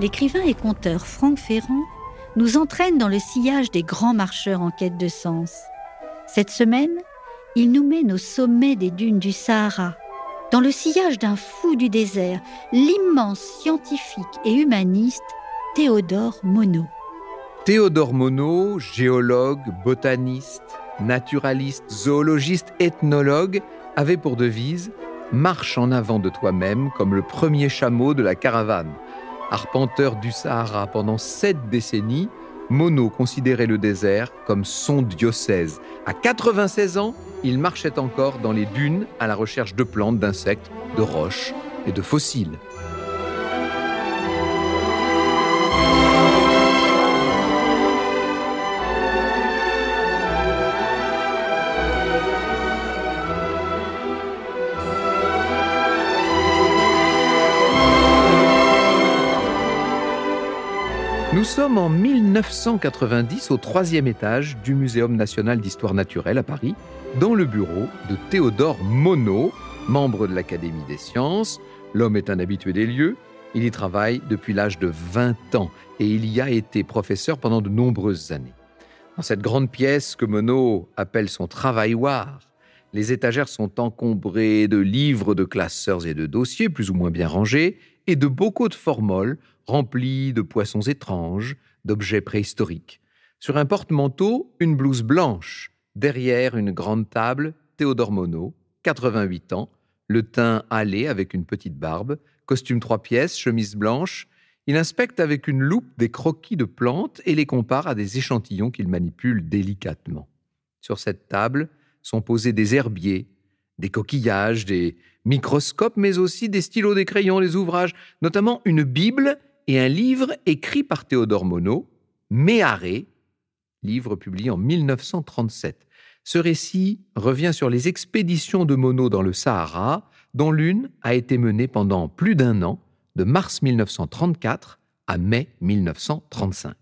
l'écrivain et conteur Franck Ferrand nous entraîne dans le sillage des grands marcheurs en quête de sens. Cette semaine, il nous mène au sommet des dunes du Sahara, dans le sillage d'un fou du désert, l'immense scientifique et humaniste Théodore Monod. Théodore Monod, géologue, botaniste, naturaliste, zoologiste, ethnologue, avait pour devise Marche en avant de toi-même comme le premier chameau de la caravane. Arpenteur du Sahara pendant sept décennies, Monod considérait le désert comme son diocèse. À 96 ans, il marchait encore dans les dunes à la recherche de plantes, d'insectes, de roches et de fossiles. Nous sommes en 1990 au troisième étage du Muséum national d'histoire naturelle à Paris, dans le bureau de Théodore Monod, membre de l'Académie des sciences. L'homme est un habitué des lieux. Il y travaille depuis l'âge de 20 ans et il y a été professeur pendant de nombreuses années. Dans cette grande pièce que Monod appelle son travailloir, les étagères sont encombrées de livres de classeurs et de dossiers plus ou moins bien rangés et de bocaux de formol remplis de poissons étranges, d'objets préhistoriques. Sur un porte-manteau, une blouse blanche. Derrière une grande table, Théodore Monod, 88 ans, le teint hâlé avec une petite barbe, costume trois pièces, chemise blanche. Il inspecte avec une loupe des croquis de plantes et les compare à des échantillons qu'il manipule délicatement. Sur cette table sont posés des herbiers, des coquillages, des microscopes, mais aussi des stylos, des crayons, des ouvrages, notamment une Bible et un livre écrit par Théodore Monod, Méharé, livre publié en 1937. Ce récit revient sur les expéditions de Monod dans le Sahara, dont l'une a été menée pendant plus d'un an, de mars 1934 à mai 1935.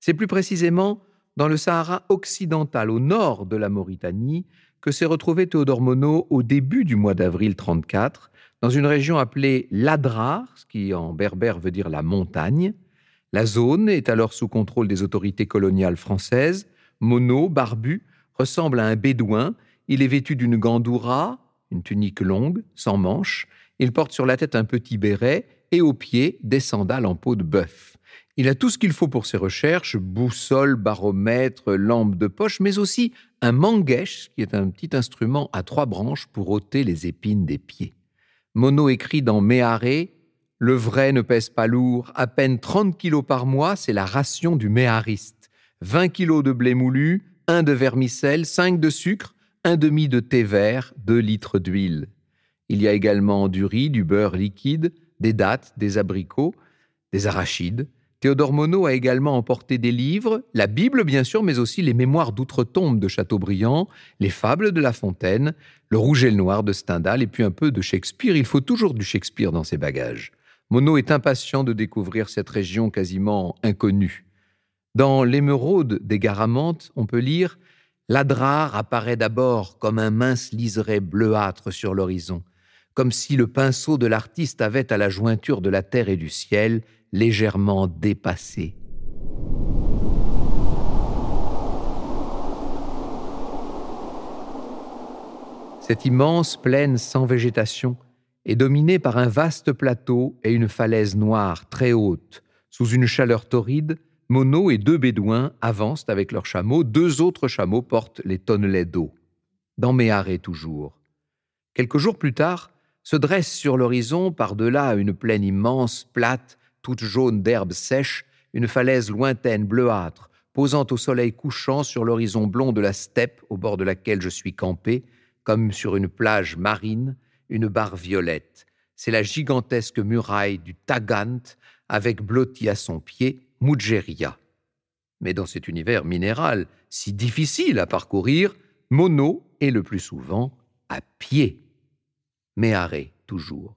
C'est plus précisément dans le Sahara occidental, au nord de la Mauritanie, que s'est retrouvé Théodore Monod au début du mois d'avril 1934, dans une région appelée l'Adrar, ce qui en berbère veut dire la montagne. La zone est alors sous contrôle des autorités coloniales françaises. Monod, barbu, ressemble à un bédouin. Il est vêtu d'une gandoura, une tunique longue, sans manches. Il porte sur la tête un petit béret et aux pieds des sandales en peau de bœuf. Il a tout ce qu'il faut pour ses recherches, boussole, baromètre, lampe de poche, mais aussi un manguèche, qui est un petit instrument à trois branches pour ôter les épines des pieds. Monod écrit dans Méharé Le vrai ne pèse pas lourd, à peine 30 kilos par mois, c'est la ration du méhariste. 20 kilos de blé moulu, un de vermicelle, 5 de sucre, un demi de thé vert, 2 litres d'huile. Il y a également du riz, du beurre liquide, des dattes, des abricots, des arachides, Théodore Monod a également emporté des livres, la Bible bien sûr, mais aussi les mémoires d'outre-tombe de Chateaubriand, les fables de La Fontaine, le Rouge et le Noir de Stendhal et puis un peu de Shakespeare. Il faut toujours du Shakespeare dans ses bagages. Monod est impatient de découvrir cette région quasiment inconnue. Dans L'émeraude des Garamantes, on peut lire L'Adrar apparaît d'abord comme un mince liseré bleuâtre sur l'horizon, comme si le pinceau de l'artiste avait à la jointure de la terre et du ciel légèrement dépassé. Cette immense plaine sans végétation est dominée par un vaste plateau et une falaise noire très haute. Sous une chaleur torride, Monod et deux bédouins avancent avec leurs chameaux, deux autres chameaux portent les tonnelets d'eau. Dans Méharé toujours. Quelques jours plus tard, se dresse sur l'horizon, par-delà une plaine immense, plate, toute jaune d'herbes sèches, une falaise lointaine bleuâtre, posant au soleil couchant sur l'horizon blond de la steppe au bord de laquelle je suis campé, comme sur une plage marine, une barre violette. C'est la gigantesque muraille du Tagant, avec blotti à son pied Mudgeria. Mais dans cet univers minéral, si difficile à parcourir, Mono est le plus souvent à pied. Mais arrêt, toujours.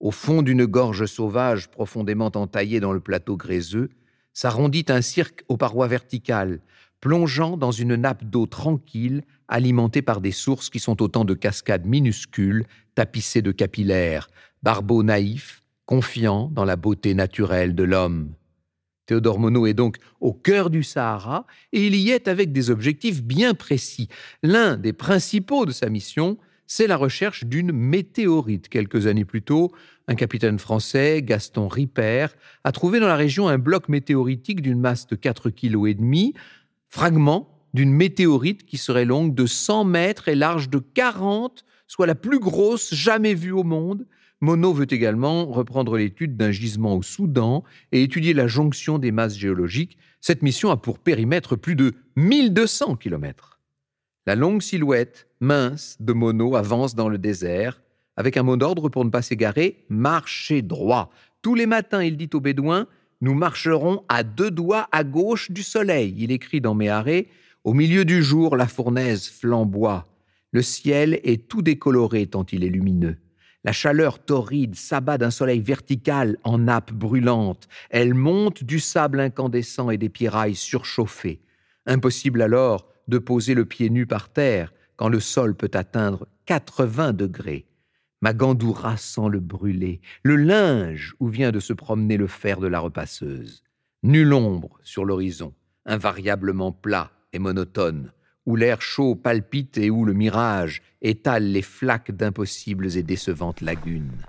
Au fond d'une gorge sauvage profondément entaillée dans le plateau gréseux, s'arrondit un cirque aux parois verticales, plongeant dans une nappe d'eau tranquille, alimentée par des sources qui sont autant de cascades minuscules, tapissées de capillaires, barbeaux naïfs, confiant dans la beauté naturelle de l'homme. Théodore Monod est donc au cœur du Sahara et il y est avec des objectifs bien précis. L'un des principaux de sa mission, c'est la recherche d'une météorite. Quelques années plus tôt, un capitaine français, Gaston Ripper, a trouvé dans la région un bloc météoritique d'une masse de 4,5 kg, fragment d'une météorite qui serait longue de 100 mètres et large de 40, soit la plus grosse jamais vue au monde, Monod veut également reprendre l'étude d'un gisement au Soudan et étudier la jonction des masses géologiques. Cette mission a pour périmètre plus de 1200 km. La longue silhouette, mince, de Monod avance dans le désert, avec un mot d'ordre pour ne pas s'égarer, marcher droit. Tous les matins, il dit aux Bédouins, nous marcherons à deux doigts à gauche du soleil. Il écrit dans Méharé, au milieu du jour, la fournaise flamboie. Le ciel est tout décoloré tant il est lumineux. La chaleur torride s'abat d'un soleil vertical en nappe brûlante. Elle monte du sable incandescent et des pierrailles surchauffées. Impossible alors de poser le pied nu par terre quand le sol peut atteindre 80 degrés. Ma gandoura sent le brûler, le linge où vient de se promener le fer de la repasseuse. Nulle ombre sur l'horizon, invariablement plat et monotone où l'air chaud palpite et où le mirage étale les flaques d'impossibles et décevantes lagunes.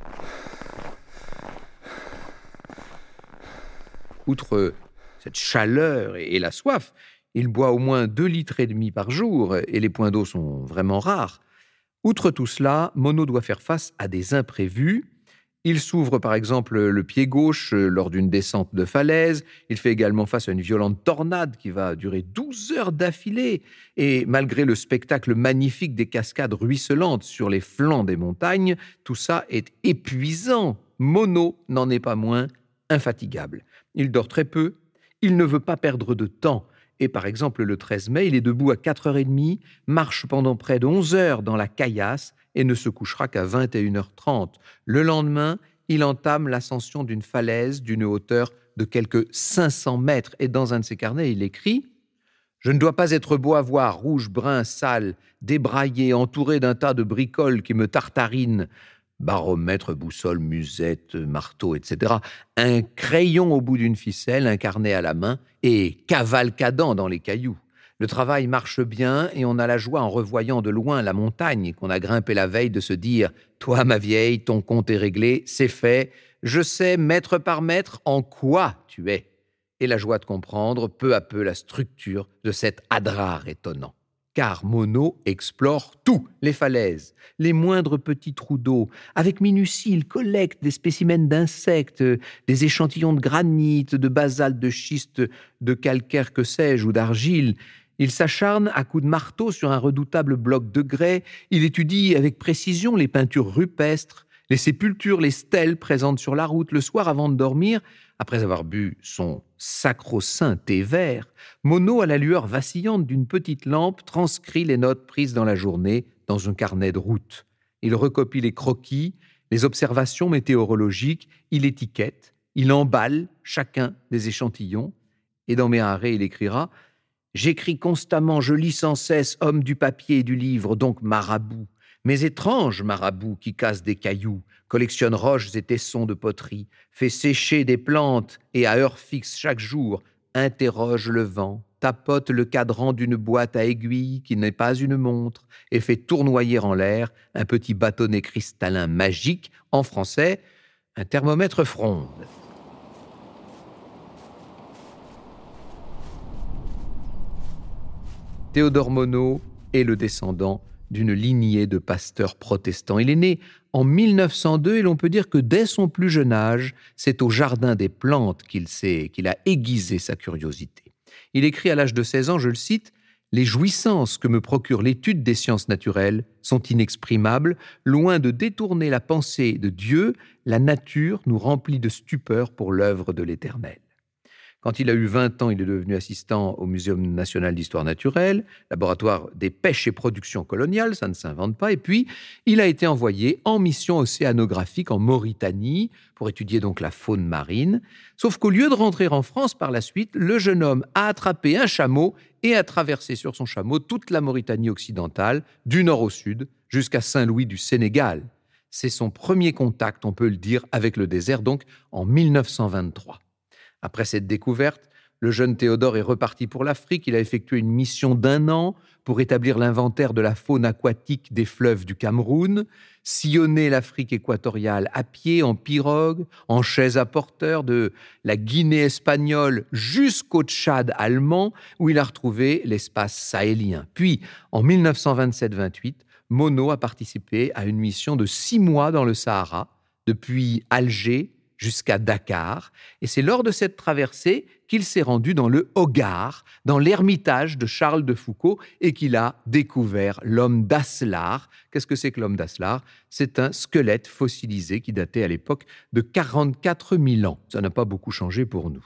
Outre cette chaleur et la soif, il boit au moins deux litres et demi par jour et les points d'eau sont vraiment rares. Outre tout cela, Mono doit faire face à des imprévus il s'ouvre par exemple le pied gauche euh, lors d'une descente de falaise. Il fait également face à une violente tornade qui va durer 12 heures d'affilée. Et malgré le spectacle magnifique des cascades ruisselantes sur les flancs des montagnes, tout ça est épuisant. Mono n'en est pas moins infatigable. Il dort très peu. Il ne veut pas perdre de temps. Et par exemple, le 13 mai, il est debout à 4h30, marche pendant près de 11 heures dans la caillasse et ne se couchera qu'à 21h30. Le lendemain, il entame l'ascension d'une falaise d'une hauteur de quelques 500 mètres et dans un de ses carnets, il écrit Je ne dois pas être beau à voir, rouge, brun, sale, débraillé, entouré d'un tas de bricoles qui me tartarinent, baromètre, boussole, musette, marteau, etc. Un crayon au bout d'une ficelle, un carnet à la main et cavalcadant dans les cailloux. Le travail marche bien et on a la joie en revoyant de loin la montagne qu'on a grimpée la veille de se dire Toi, ma vieille, ton compte est réglé, c'est fait, je sais mètre par mètre en quoi tu es. Et la joie de comprendre peu à peu la structure de cet adrar étonnant. Car Mono explore tout, les falaises, les moindres petits trous d'eau. Avec minutie, il collecte des spécimens d'insectes, des échantillons de granit, de basalte, de schiste, de calcaire, que sais-je, ou d'argile. Il s'acharne à coups de marteau sur un redoutable bloc de grès, il étudie avec précision les peintures rupestres, les sépultures, les stèles présentes sur la route. Le soir, avant de dormir, après avoir bu son sacro-saint thé vert, Mono, à la lueur vacillante d'une petite lampe, transcrit les notes prises dans la journée dans un carnet de route. Il recopie les croquis, les observations météorologiques, il étiquette, il emballe chacun des échantillons, et dans mes arrêts, il écrira J'écris constamment, je lis sans cesse, homme du papier et du livre, donc marabout. Mais étrange marabout qui casse des cailloux, collectionne roches et tessons de poterie, fait sécher des plantes et à heure fixe chaque jour, interroge le vent, tapote le cadran d'une boîte à aiguilles qui n'est pas une montre et fait tournoyer en l'air un petit bâtonnet cristallin magique, en français, un thermomètre fronde. Théodore Monod est le descendant d'une lignée de pasteurs protestants. Il est né en 1902 et l'on peut dire que dès son plus jeune âge, c'est au Jardin des Plantes qu'il qu'il a aiguisé sa curiosité. Il écrit à l'âge de 16 ans, je le cite, Les jouissances que me procure l'étude des sciences naturelles sont inexprimables. Loin de détourner la pensée de Dieu, la nature nous remplit de stupeur pour l'œuvre de l'Éternel. Quand il a eu 20 ans, il est devenu assistant au Muséum national d'histoire naturelle, laboratoire des pêches et productions coloniales, ça ne s'invente pas. Et puis, il a été envoyé en mission océanographique en Mauritanie pour étudier donc la faune marine. Sauf qu'au lieu de rentrer en France par la suite, le jeune homme a attrapé un chameau et a traversé sur son chameau toute la Mauritanie occidentale, du nord au sud, jusqu'à Saint-Louis du Sénégal. c'est son premier contact, on peut le dire, avec le désert, donc en 1923. Après cette découverte, le jeune Théodore est reparti pour l'Afrique. Il a effectué une mission d'un an pour établir l'inventaire de la faune aquatique des fleuves du Cameroun, sillonner l'Afrique équatoriale à pied, en pirogue, en chaise à porteur, de la Guinée espagnole jusqu'au Tchad allemand, où il a retrouvé l'espace sahélien. Puis, en 1927-28, Mono a participé à une mission de six mois dans le Sahara, depuis Alger jusqu'à Dakar, et c'est lors de cette traversée qu'il s'est rendu dans le Hogar, dans l'ermitage de Charles de Foucault, et qu'il a découvert l'homme d'Aslar. Qu'est-ce que c'est que l'homme d'Aslar C'est un squelette fossilisé qui datait à l'époque de 44 000 ans. Ça n'a pas beaucoup changé pour nous.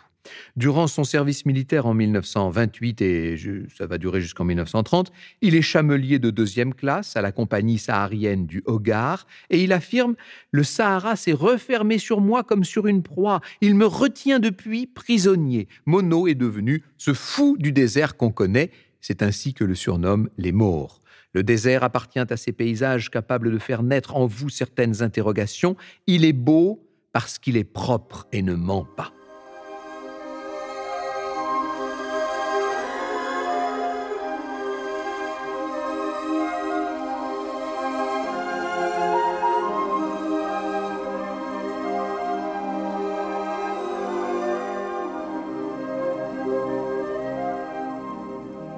Durant son service militaire en 1928 et ça va durer jusqu'en 1930, il est chamelier de deuxième classe à la compagnie saharienne du Hogar et il affirme Le Sahara s'est refermé sur moi comme sur une proie. Il me retient depuis prisonnier. Mono est devenu ce fou du désert qu'on connaît. C'est ainsi que le surnomme les morts. Le désert appartient à ces paysages capables de faire naître en vous certaines interrogations. Il est beau parce qu'il est propre et ne ment pas.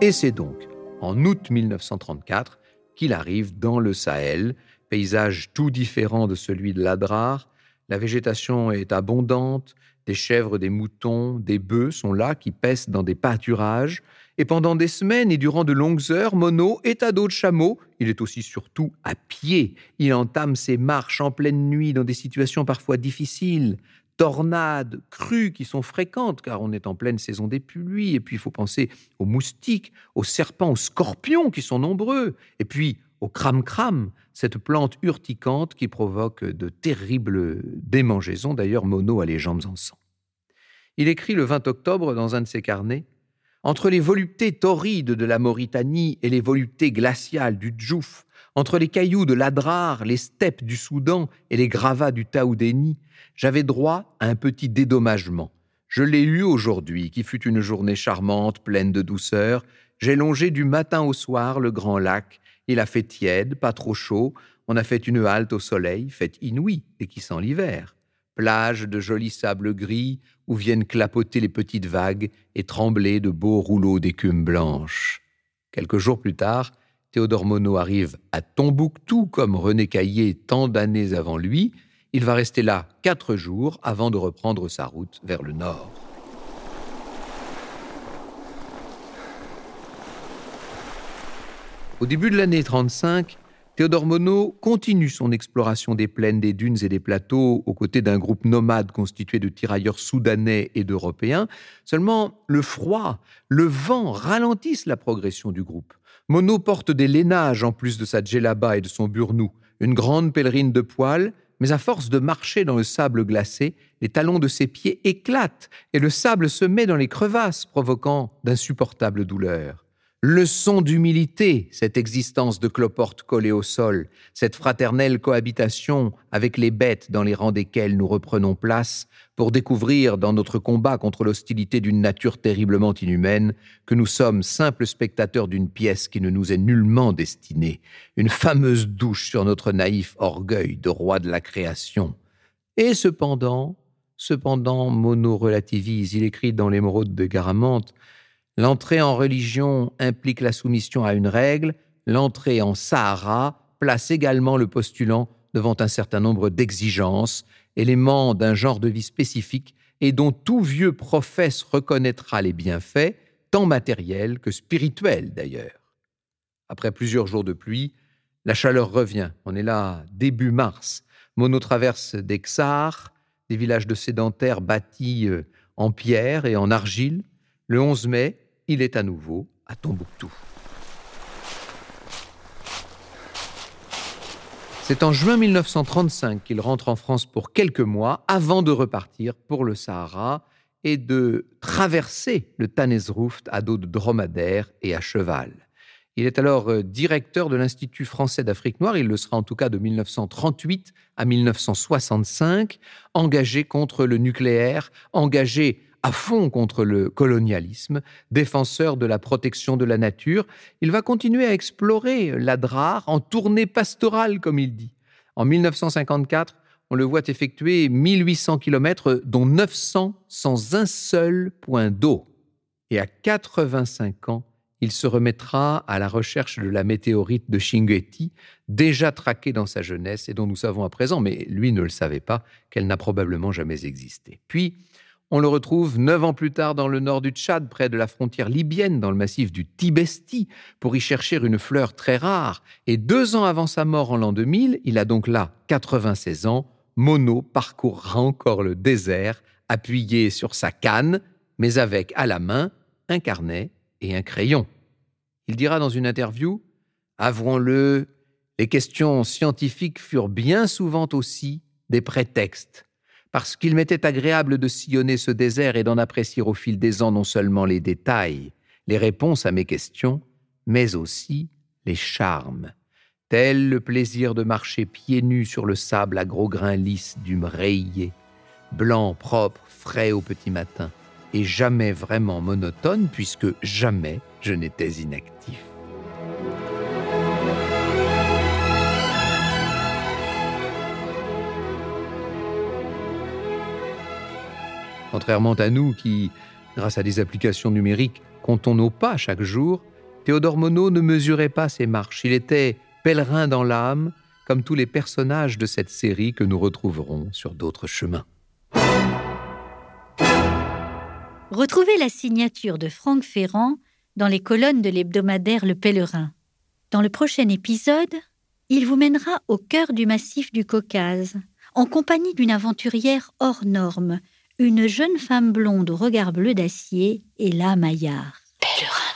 Et c'est donc en août 1934 qu'il arrive dans le Sahel, paysage tout différent de celui de l'Adrar. La végétation est abondante, des chèvres, des moutons, des bœufs sont là qui paissent dans des pâturages. Et pendant des semaines et durant de longues heures, Mono est à dos de chameau. Il est aussi surtout à pied. Il entame ses marches en pleine nuit dans des situations parfois difficiles tornades, crues qui sont fréquentes car on est en pleine saison des pluies. Et puis il faut penser aux moustiques, aux serpents, aux scorpions qui sont nombreux. Et puis au cram-cram, cette plante urticante qui provoque de terribles démangeaisons. D'ailleurs, Mono a les jambes en sang. Il écrit le 20 octobre dans un de ses carnets Entre les voluptés torrides de la Mauritanie et les voluptés glaciales du Djouf, entre les cailloux de l'Adrar, les steppes du Soudan et les gravats du Taoudéni, j'avais droit à un petit dédommagement. Je l'ai eu aujourd'hui, qui fut une journée charmante, pleine de douceur. J'ai longé du matin au soir le grand lac. Il a fait tiède, pas trop chaud. On a fait une halte au soleil, faite inouïe et qui sent l'hiver. Plage de jolis sables gris où viennent clapoter les petites vagues et trembler de beaux rouleaux d'écume blanche. Quelques jours plus tard, Théodore Monod arrive à Tombouctou comme René Caillé tant d'années avant lui. Il va rester là quatre jours avant de reprendre sa route vers le nord. Au début de l'année 35, Théodore Monod continue son exploration des plaines, des dunes et des plateaux aux côtés d'un groupe nomade constitué de tirailleurs soudanais et d'Européens. Seulement, le froid, le vent ralentissent la progression du groupe. Mono porte des lainages en plus de sa djellaba et de son burnou, une grande pèlerine de poils, mais à force de marcher dans le sable glacé, les talons de ses pieds éclatent et le sable se met dans les crevasses, provoquant d'insupportables douleurs. Leçon d'humilité, cette existence de cloporte collée au sol, cette fraternelle cohabitation avec les bêtes dans les rangs desquelles nous reprenons place, pour découvrir dans notre combat contre l'hostilité d'une nature terriblement inhumaine que nous sommes simples spectateurs d'une pièce qui ne nous est nullement destinée, une fameuse douche sur notre naïf orgueil de roi de la création. Et cependant, cependant, Mono relativise, il écrit dans l'émeraude de Garamante, L'entrée en religion implique la soumission à une règle, l'entrée en Sahara place également le postulant devant un certain nombre d'exigences, éléments d'un genre de vie spécifique et dont tout vieux professe reconnaîtra les bienfaits, tant matériels que spirituels d'ailleurs. Après plusieurs jours de pluie, la chaleur revient. On est là début mars. Mono traverse des Xars, des villages de sédentaires bâtis euh, en pierre et en argile. Le 11 mai, il est à nouveau à Tombouctou. C'est en juin 1935 qu'il rentre en France pour quelques mois avant de repartir pour le Sahara et de traverser le Tanezrouft à dos de dromadaire et à cheval. Il est alors euh, directeur de l'Institut français d'Afrique noire, il le sera en tout cas de 1938 à 1965, engagé contre le nucléaire, engagé à fond contre le colonialisme, défenseur de la protection de la nature. Il va continuer à explorer l'Adrar en tournée pastorale, comme il dit. En 1954, on le voit effectuer 1800 km, dont 900 sans un seul point d'eau. Et à 85 ans, il se remettra à la recherche de la météorite de Shingueti, déjà traquée dans sa jeunesse et dont nous savons à présent, mais lui ne le savait pas, qu'elle n'a probablement jamais existé. Puis, on le retrouve neuf ans plus tard dans le nord du Tchad, près de la frontière libyenne, dans le massif du Tibesti, pour y chercher une fleur très rare. Et deux ans avant sa mort en l'an 2000, il a donc là 96 ans, Mono parcourra encore le désert, appuyé sur sa canne, mais avec à la main un carnet et un crayon. Il dira dans une interview Avouons-le, les questions scientifiques furent bien souvent aussi des prétextes, parce qu'il m'était agréable de sillonner ce désert et d'en apprécier au fil des ans non seulement les détails, les réponses à mes questions, mais aussi les charmes, tel le plaisir de marcher pieds nus sur le sable à gros grains lisses du mreillé, blanc, propre, frais au petit matin, et jamais vraiment monotone puisque jamais je n'étais inactif. Contrairement à nous qui, grâce à des applications numériques, comptons nos pas chaque jour, Théodore Monod ne mesurait pas ses marches. Il était pèlerin dans l'âme, comme tous les personnages de cette série que nous retrouverons sur d'autres chemins. Retrouvez la signature de Franck Ferrand dans les colonnes de l'hebdomadaire Le Pèlerin. Dans le prochain épisode, il vous mènera au cœur du massif du Caucase, en compagnie d'une aventurière hors norme, une jeune femme blonde au regard bleu d'acier est là, Maillard. Pèlerin.